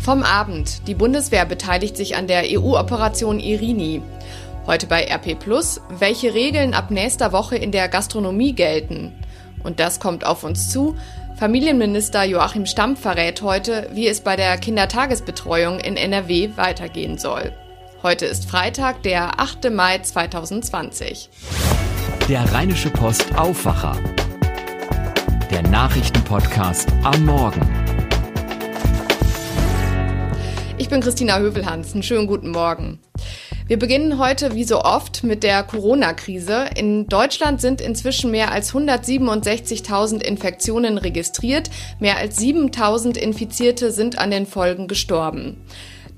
Vom Abend. Die Bundeswehr beteiligt sich an der EU-Operation Irini. Heute bei RP Plus, welche Regeln ab nächster Woche in der Gastronomie gelten. Und das kommt auf uns zu. Familienminister Joachim Stamm verrät heute, wie es bei der Kindertagesbetreuung in NRW weitergehen soll. Heute ist Freitag, der 8. Mai 2020. Der Rheinische Post Aufwacher. Der Nachrichtenpodcast am Morgen. Ich bin Christina Hövelhans. Einen schönen guten Morgen. Wir beginnen heute wie so oft mit der Corona-Krise. In Deutschland sind inzwischen mehr als 167.000 Infektionen registriert. Mehr als 7.000 Infizierte sind an den Folgen gestorben.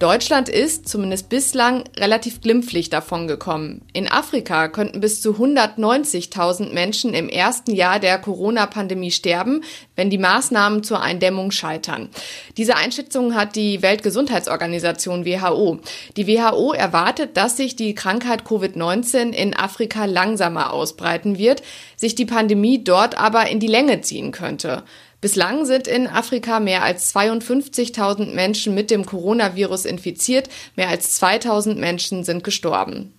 Deutschland ist, zumindest bislang, relativ glimpflich davongekommen. In Afrika könnten bis zu 190.000 Menschen im ersten Jahr der Corona-Pandemie sterben, wenn die Maßnahmen zur Eindämmung scheitern. Diese Einschätzung hat die Weltgesundheitsorganisation WHO. Die WHO erwartet, dass sich die Krankheit Covid-19 in Afrika langsamer ausbreiten wird, sich die Pandemie dort aber in die Länge ziehen könnte. Bislang sind in Afrika mehr als 52.000 Menschen mit dem Coronavirus infiziert, mehr als 2.000 Menschen sind gestorben.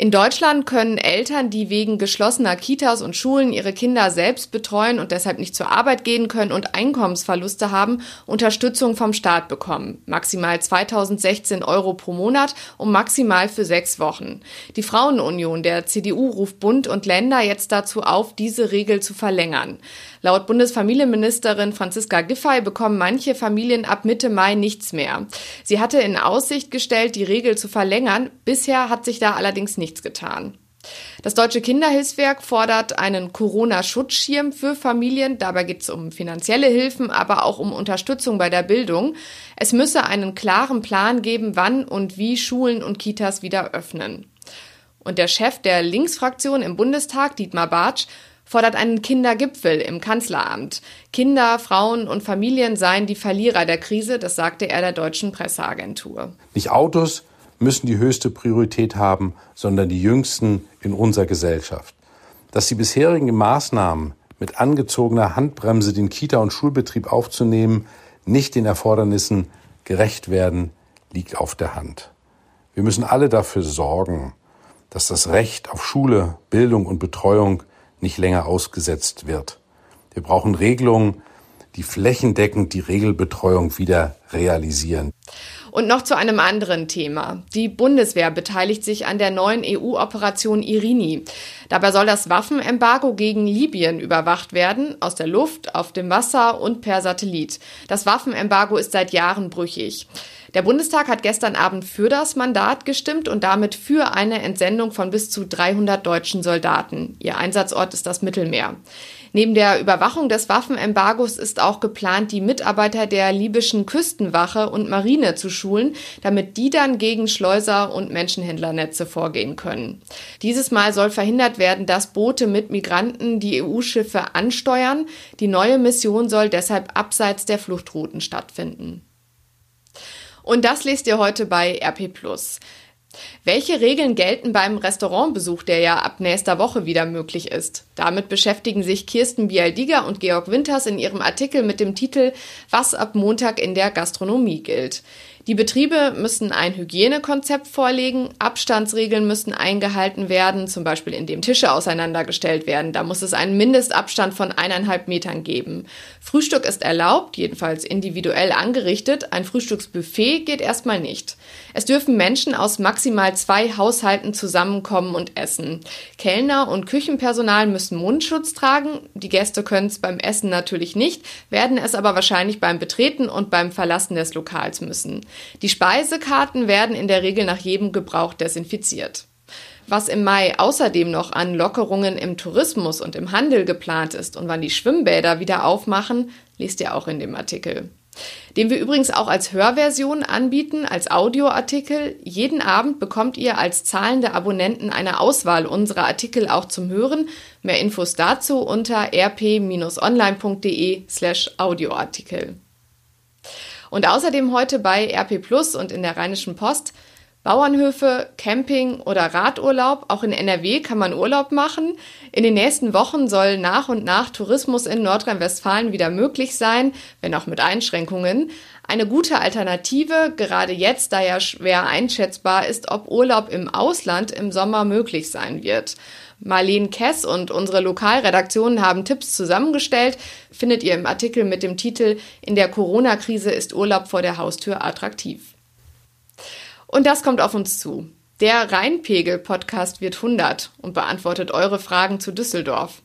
In Deutschland können Eltern, die wegen geschlossener Kitas und Schulen ihre Kinder selbst betreuen und deshalb nicht zur Arbeit gehen können und Einkommensverluste haben, Unterstützung vom Staat bekommen. Maximal 2016 Euro pro Monat und maximal für sechs Wochen. Die Frauenunion der CDU ruft Bund und Länder jetzt dazu auf, diese Regel zu verlängern. Laut Bundesfamilienministerin Franziska Giffey bekommen manche Familien ab Mitte Mai nichts mehr. Sie hatte in Aussicht gestellt, die Regel zu verlängern. Bisher hat sich da allerdings nichts getan. Das Deutsche Kinderhilfswerk fordert einen Corona-Schutzschirm für Familien. Dabei geht es um finanzielle Hilfen, aber auch um Unterstützung bei der Bildung. Es müsse einen klaren Plan geben, wann und wie Schulen und Kitas wieder öffnen. Und der Chef der Linksfraktion im Bundestag, Dietmar Bartsch, fordert einen Kindergipfel im Kanzleramt. Kinder, Frauen und Familien seien die Verlierer der Krise, das sagte er der deutschen Presseagentur. Nicht Autos müssen die höchste Priorität haben, sondern die jüngsten in unserer Gesellschaft. Dass die bisherigen Maßnahmen mit angezogener Handbremse den Kita- und Schulbetrieb aufzunehmen, nicht den Erfordernissen gerecht werden, liegt auf der Hand. Wir müssen alle dafür sorgen, dass das Recht auf Schule, Bildung und Betreuung nicht länger ausgesetzt wird. Wir brauchen Regelungen, die flächendeckend die Regelbetreuung wieder realisieren. Und noch zu einem anderen Thema. Die Bundeswehr beteiligt sich an der neuen EU-Operation Irini. Dabei soll das Waffenembargo gegen Libyen überwacht werden, aus der Luft, auf dem Wasser und per Satellit. Das Waffenembargo ist seit Jahren brüchig. Der Bundestag hat gestern Abend für das Mandat gestimmt und damit für eine Entsendung von bis zu 300 deutschen Soldaten. Ihr Einsatzort ist das Mittelmeer. Neben der Überwachung des Waffenembargos ist auch geplant, die Mitarbeiter der libyschen Küstenwache und Marine zu schulen, damit die dann gegen Schleuser und Menschenhändlernetze vorgehen können. Dieses Mal soll verhindert werden, dass Boote mit Migranten die EU-Schiffe ansteuern. Die neue Mission soll deshalb abseits der Fluchtrouten stattfinden. Und das lest ihr heute bei RP Welche Regeln gelten beim Restaurantbesuch, der ja ab nächster Woche wieder möglich ist? Damit beschäftigen sich Kirsten Bialdiger und Georg Winters in ihrem Artikel mit dem Titel Was ab Montag in der Gastronomie gilt. Die Betriebe müssen ein Hygienekonzept vorlegen, Abstandsregeln müssen eingehalten werden, zum Beispiel indem Tische auseinandergestellt werden. Da muss es einen Mindestabstand von eineinhalb Metern geben. Frühstück ist erlaubt, jedenfalls individuell angerichtet. Ein Frühstücksbuffet geht erstmal nicht. Es dürfen Menschen aus maximal zwei Haushalten zusammenkommen und essen. Kellner und Küchenpersonal müssen Mundschutz tragen. Die Gäste können es beim Essen natürlich nicht, werden es aber wahrscheinlich beim Betreten und beim Verlassen des Lokals müssen. Die Speisekarten werden in der Regel nach jedem Gebrauch desinfiziert. Was im Mai außerdem noch an Lockerungen im Tourismus und im Handel geplant ist und wann die Schwimmbäder wieder aufmachen, liest ihr auch in dem Artikel. Den wir übrigens auch als Hörversion anbieten, als Audioartikel. Jeden Abend bekommt ihr als zahlende Abonnenten eine Auswahl unserer Artikel auch zum Hören. Mehr Infos dazu unter rp-online.de slash Audioartikel. Und außerdem heute bei RP Plus und in der Rheinischen Post Bauernhöfe, Camping oder Radurlaub. Auch in NRW kann man Urlaub machen. In den nächsten Wochen soll nach und nach Tourismus in Nordrhein-Westfalen wieder möglich sein, wenn auch mit Einschränkungen. Eine gute Alternative, gerade jetzt, da ja schwer einschätzbar ist, ob Urlaub im Ausland im Sommer möglich sein wird. Marlene Kess und unsere Lokalredaktionen haben Tipps zusammengestellt, findet ihr im Artikel mit dem Titel In der Corona-Krise ist Urlaub vor der Haustür attraktiv. Und das kommt auf uns zu. Der Rheinpegel-Podcast wird 100 und beantwortet eure Fragen zu Düsseldorf.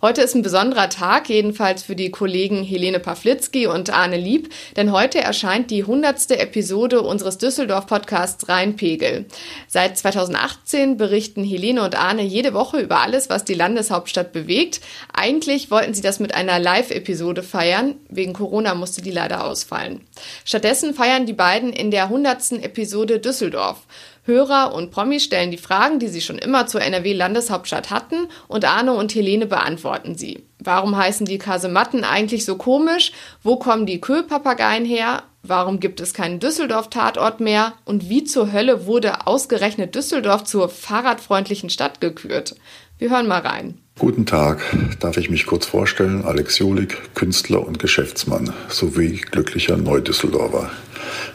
Heute ist ein besonderer Tag, jedenfalls für die Kollegen Helene Pawlitzki und Arne Lieb, denn heute erscheint die 100. Episode unseres Düsseldorf-Podcasts Rheinpegel. Seit 2018 berichten Helene und Arne jede Woche über alles, was die Landeshauptstadt bewegt. Eigentlich wollten sie das mit einer Live-Episode feiern, wegen Corona musste die leider ausfallen. Stattdessen feiern die beiden in der 100. Episode Düsseldorf. Hörer und Promis stellen die Fragen, die sie schon immer zur NRW-Landeshauptstadt hatten, und Arne und Helene beantworten sie. Warum heißen die Kasematten eigentlich so komisch? Wo kommen die Köhlpapageien her? Warum gibt es keinen Düsseldorf-Tatort mehr? Und wie zur Hölle wurde ausgerechnet Düsseldorf zur fahrradfreundlichen Stadt gekürt? Wir hören mal rein. Guten Tag, darf ich mich kurz vorstellen? Alex Jolik, Künstler und Geschäftsmann sowie glücklicher Neudüsseldorfer.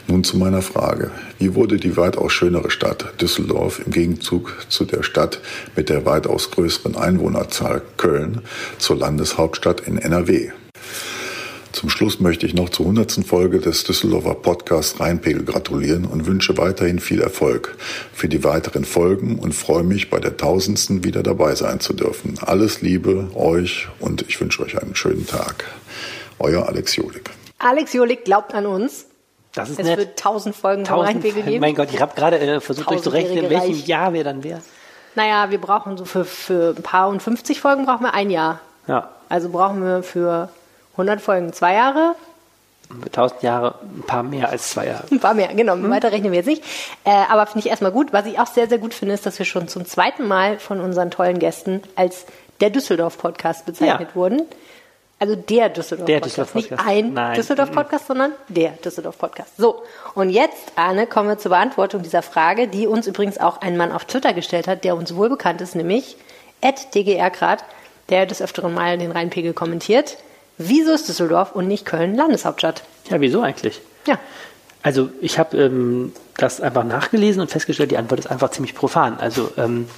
Nun zu meiner Frage. Wie wurde die weitaus schönere Stadt Düsseldorf im Gegenzug zu der Stadt mit der weitaus größeren Einwohnerzahl Köln zur Landeshauptstadt in NRW? Zum Schluss möchte ich noch zur 100. Folge des Düsseldorfer Podcasts Rheinpegel gratulieren und wünsche weiterhin viel Erfolg für die weiteren Folgen und freue mich, bei der 1000. wieder dabei sein zu dürfen. Alles Liebe euch und ich wünsche euch einen schönen Tag. Euer Alex Jolik. Alex Jolik glaubt an uns. Das ist es nett. wird tausend Folgen Tausend, Rheinpegel geben. mein Gott, ich habe gerade äh, versucht durchzurechnen, in welchem Jahr wir dann wären. Naja, wir brauchen so für, für ein paar und 50 Folgen brauchen wir ein Jahr. Ja, Also brauchen wir für 100 Folgen zwei Jahre. für 1000 Jahre ein paar mehr als zwei Jahre. Ein paar mehr, genau. Weiter rechnen wir jetzt nicht. Äh, aber finde ich erstmal gut. Was ich auch sehr, sehr gut finde, ist, dass wir schon zum zweiten Mal von unseren tollen Gästen als der Düsseldorf-Podcast bezeichnet Ja. wurden. Also der Düsseldorf-Podcast. Der Düsseldorf-Podcast. Nicht ein. Düsseldorf-Podcast, sondern der Düsseldorf-Podcast. So, und jetzt, Arne, kommen wir zur Beantwortung dieser Frage, die uns übrigens auch ein Mann auf Twitter gestellt hat, der uns wohl bekannt ist, nämlich @dgrgrad, der des Öfteren mal den Rheinpegel kommentiert. Wieso ist Düsseldorf und nicht Köln Landeshauptstadt? Ja, wieso eigentlich? Ja, Also ich habe ähm, das einfach nachgelesen und festgestellt, die Antwort ist einfach ziemlich profan. Also ähm,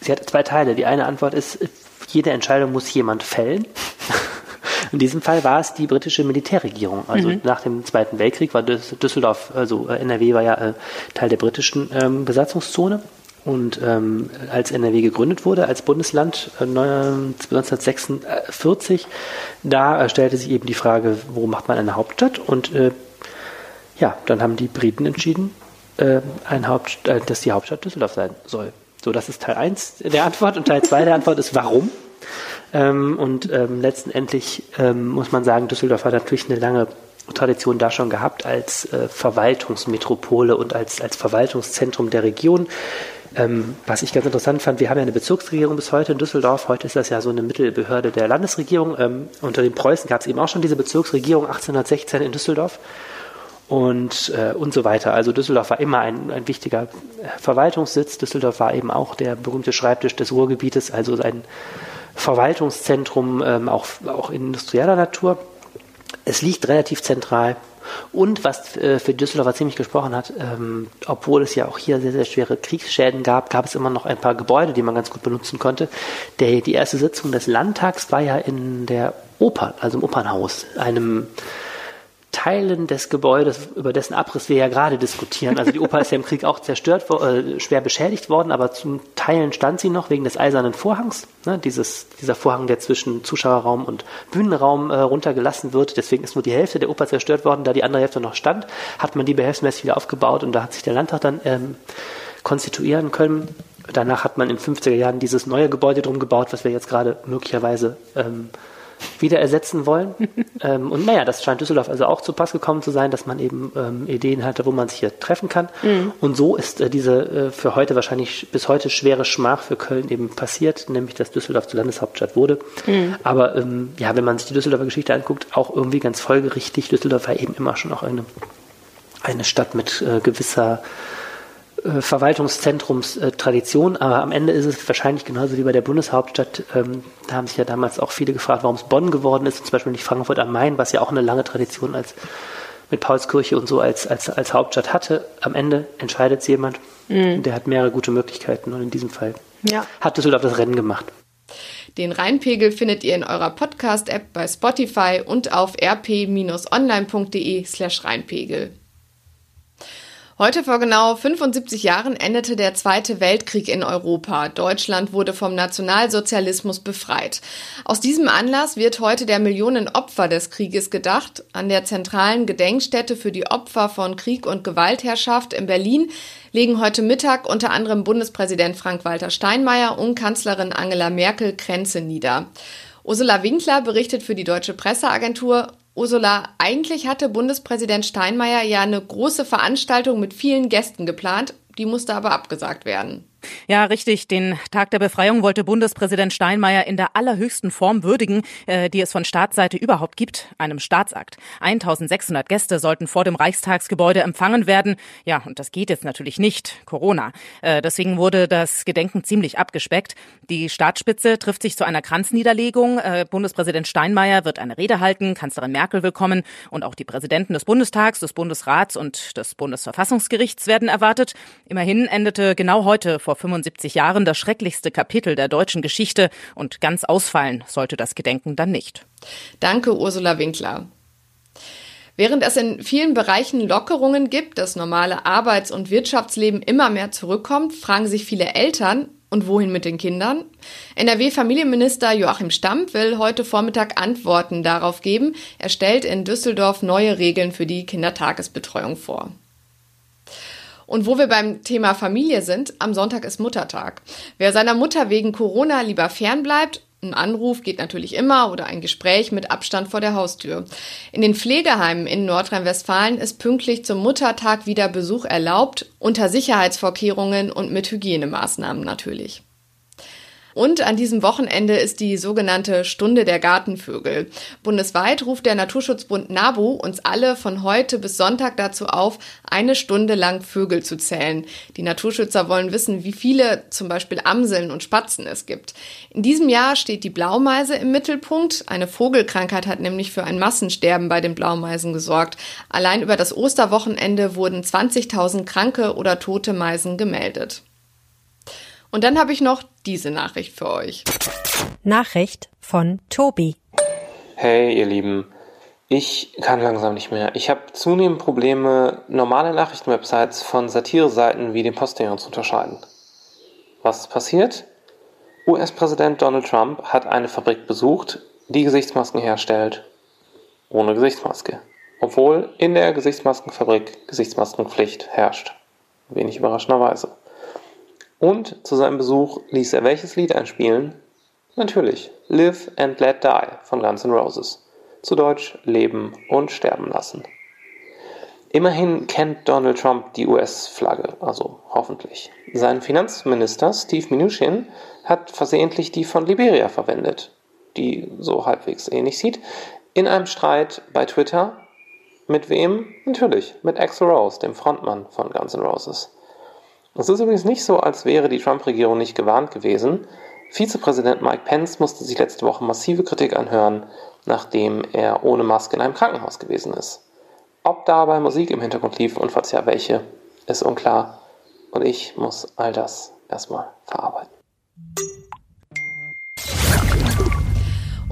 sie hat zwei Teile. Die eine Antwort ist, jede Entscheidung muss jemand fällen. In diesem Fall war es die britische Militärregierung. Also nach dem Zweiten Weltkrieg war Düs- Düsseldorf, also äh, NRW war ja äh, Teil der britischen ähm, Besatzungszone. Und ähm, als NRW gegründet wurde als Bundesland äh, neun- 1946, da äh, stellte sich eben die Frage, wo macht man eine Hauptstadt? Und äh, ja, dann haben die Briten entschieden, äh, Haupt, äh, dass die Hauptstadt Düsseldorf sein soll. So, das ist Teil 1 der Antwort und Teil 2 der Antwort ist warum. Ähm, und ähm, letztendlich ähm, muss man sagen, Düsseldorf hat natürlich eine lange Tradition da schon gehabt als äh, Verwaltungsmetropole und als, als Verwaltungszentrum der Region. Ähm, was ich ganz interessant fand, wir haben ja eine Bezirksregierung bis heute in Düsseldorf. Heute ist das ja so eine Mittelbehörde der Landesregierung. Ähm, unter den Preußen gab es eben auch schon diese Bezirksregierung 1816 in Düsseldorf und, äh, und so weiter. Also Düsseldorf war immer ein, ein wichtiger äh, Verwaltungssitz. Düsseldorf war eben auch der berühmte Schreibtisch des Ruhrgebietes, also ein Verwaltungszentrum ähm, auch, auch industrieller Natur. Es liegt relativ zentral. Und was äh, für Düsseldorfer ziemlich gesprochen hat, ähm, obwohl es ja auch hier sehr, sehr schwere Kriegsschäden gab, gab es immer noch ein paar Gebäude, die man ganz gut benutzen konnte. Die erste Sitzung des Landtags war ja in der Oper, also im Opernhaus, einem Teilen des Gebäudes, über dessen Abriss wir ja gerade diskutieren. Also die Oper ist ja im Krieg auch zerstört, äh, schwer beschädigt worden, aber zum Teilen stand sie noch wegen des eisernen Vorhangs. Ne? Dieses, dieser Vorhang, der zwischen Zuschauerraum und Bühnenraum äh, runtergelassen wird. Deswegen ist nur die Hälfte der Oper zerstört worden. Da die andere Hälfte noch stand, hat man die behelfsmäßig wieder aufgebaut und da hat sich der Landtag dann ähm, konstituieren können. Danach hat man in den 50er Jahren dieses neue Gebäude drum gebaut, was wir jetzt gerade möglicherweise ähm, wieder ersetzen wollen. ähm, und naja, das scheint Düsseldorf also auch zu Pass gekommen zu sein, dass man eben ähm, Ideen hatte, wo man sich hier treffen kann. Und so ist äh, diese äh, für heute wahrscheinlich bis heute schwere Schmach für Köln eben passiert, nämlich dass Düsseldorf zur Landeshauptstadt wurde. Aber ähm, ja, wenn man sich die Düsseldorfer Geschichte anguckt, auch irgendwie ganz folgerichtig. Düsseldorf war eben immer schon auch eine, eine Stadt mit äh, gewisser äh, Verwaltungszentrumstradition, aber am Ende ist es wahrscheinlich genauso wie bei der Bundeshauptstadt. Ähm, da haben sich ja damals auch viele gefragt, warum es Bonn geworden ist, zum Beispiel nicht Frankfurt am Main, was ja auch eine lange Tradition als mit Paulskirche und so als, als, als Hauptstadt hatte. Am Ende entscheidet es jemand, mhm. der hat mehrere gute Möglichkeiten und in diesem Fall ja. hat Düsseldorf das Rennen gemacht. Den Rheinpegel findet ihr in eurer Podcast-App bei Spotify und auf rp-online.de slash Rheinpegel. Heute vor genau 75 Jahren endete der Zweite Weltkrieg in Europa. Deutschland wurde vom Nationalsozialismus befreit. Aus diesem Anlass wird heute der Millionen Opfer des Krieges gedacht. An der zentralen Gedenkstätte für die Opfer von Krieg und Gewaltherrschaft in Berlin legen heute Mittag unter anderem Bundespräsident Frank-Walter Steinmeier und Kanzlerin Angela Merkel Kränze nieder. Ursula Winkler berichtet für die Deutsche Presseagentur, Ursula, eigentlich hatte Bundespräsident Steinmeier ja eine große Veranstaltung mit vielen Gästen geplant, die musste aber abgesagt werden. Ja, richtig. Den Tag der Befreiung wollte Bundespräsident Steinmeier in der allerhöchsten Form würdigen, äh, die es von Staatsseite überhaupt gibt, einem Staatsakt. 1600 Gäste sollten vor dem Reichstagsgebäude empfangen werden. Ja, und das geht jetzt natürlich nicht. Corona. Äh, deswegen wurde das Gedenken ziemlich abgespeckt. Die Staatsspitze trifft sich zu einer Kranzniederlegung. Äh, Bundespräsident Steinmeier wird eine Rede halten, Kanzlerin Merkel willkommen und auch die Präsidenten des Bundestags, des Bundesrats und des Bundesverfassungsgerichts werden erwartet. Immerhin endete genau heute vor 75 Jahren das schrecklichste Kapitel der deutschen Geschichte und ganz ausfallen sollte das Gedenken dann nicht. Danke, Ursula Winkler. Während es in vielen Bereichen Lockerungen gibt, das normale Arbeits- und Wirtschaftsleben immer mehr zurückkommt, fragen sich viele Eltern, und wohin mit den Kindern? NRW-Familienminister Joachim Stamm will heute Vormittag Antworten darauf geben. Er stellt in Düsseldorf neue Regeln für die Kindertagesbetreuung vor. Und wo wir beim Thema Familie sind, am Sonntag ist Muttertag. Wer seiner Mutter wegen Corona lieber fernbleibt, ein Anruf geht natürlich immer oder ein Gespräch mit Abstand vor der Haustür. In den Pflegeheimen in Nordrhein-Westfalen ist pünktlich zum Muttertag wieder Besuch erlaubt, unter Sicherheitsvorkehrungen und mit Hygienemaßnahmen natürlich. Und an diesem Wochenende ist die sogenannte Stunde der Gartenvögel. Bundesweit ruft der Naturschutzbund NABU uns alle von heute bis Sonntag dazu auf, eine Stunde lang Vögel zu zählen. Die Naturschützer wollen wissen, wie viele zum Beispiel Amseln und Spatzen es gibt. In diesem Jahr steht die Blaumeise im Mittelpunkt. Eine Vogelkrankheit hat nämlich für ein Massensterben bei den Blaumeisen gesorgt. Allein über das Osterwochenende wurden 20.000 kranke oder tote Meisen gemeldet. Und dann habe ich noch diese Nachricht für euch. Nachricht von Tobi. Hey, ihr Lieben. Ich kann langsam nicht mehr. Ich habe zunehmend Probleme, normale Nachrichtenwebsites von Satireseiten wie dem Postillon zu unterscheiden. Was ist passiert? US-Präsident Donald Trump hat eine Fabrik besucht, die Gesichtsmasken herstellt. Ohne Gesichtsmaske. Obwohl in der Gesichtsmaskenfabrik Gesichtsmaskenpflicht herrscht. Wenig überraschenderweise. Und zu seinem Besuch ließ er welches Lied einspielen? Natürlich Live and Let Die von Guns N' Roses. Zu Deutsch Leben und Sterben lassen. Immerhin kennt Donald Trump die US-Flagge, also hoffentlich. Sein Finanzminister Steve Mnuchin hat versehentlich die von Liberia verwendet, die so halbwegs ähnlich sieht, in einem Streit bei Twitter. Mit wem? Natürlich, mit Axel Rose, dem Frontmann von Guns N' Roses. Es ist übrigens nicht so, als wäre die Trump-Regierung nicht gewarnt gewesen. Vizepräsident Mike Pence musste sich letzte Woche massive Kritik anhören, nachdem er ohne Maske in einem Krankenhaus gewesen ist. Ob dabei Musik im Hintergrund lief und falls ja welche, ist unklar. Und ich muss all das erstmal verarbeiten.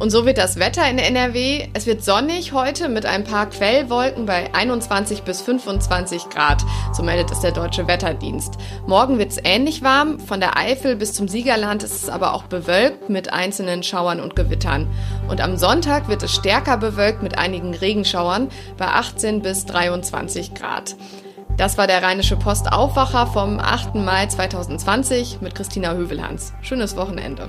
Und so wird das Wetter in NRW. Es wird sonnig heute mit ein paar Quellwolken bei 21 bis 25 Grad. So meldet es der Deutsche Wetterdienst. Morgen wird es ähnlich warm. Von der Eifel bis zum Siegerland ist es aber auch bewölkt mit einzelnen Schauern und Gewittern. Und am Sonntag wird es stärker bewölkt mit einigen Regenschauern bei 18 bis 23 Grad. Das war der Rheinische Post Aufwacher vom 8. Mai 2020 mit Christina Hövelhans. Schönes Wochenende.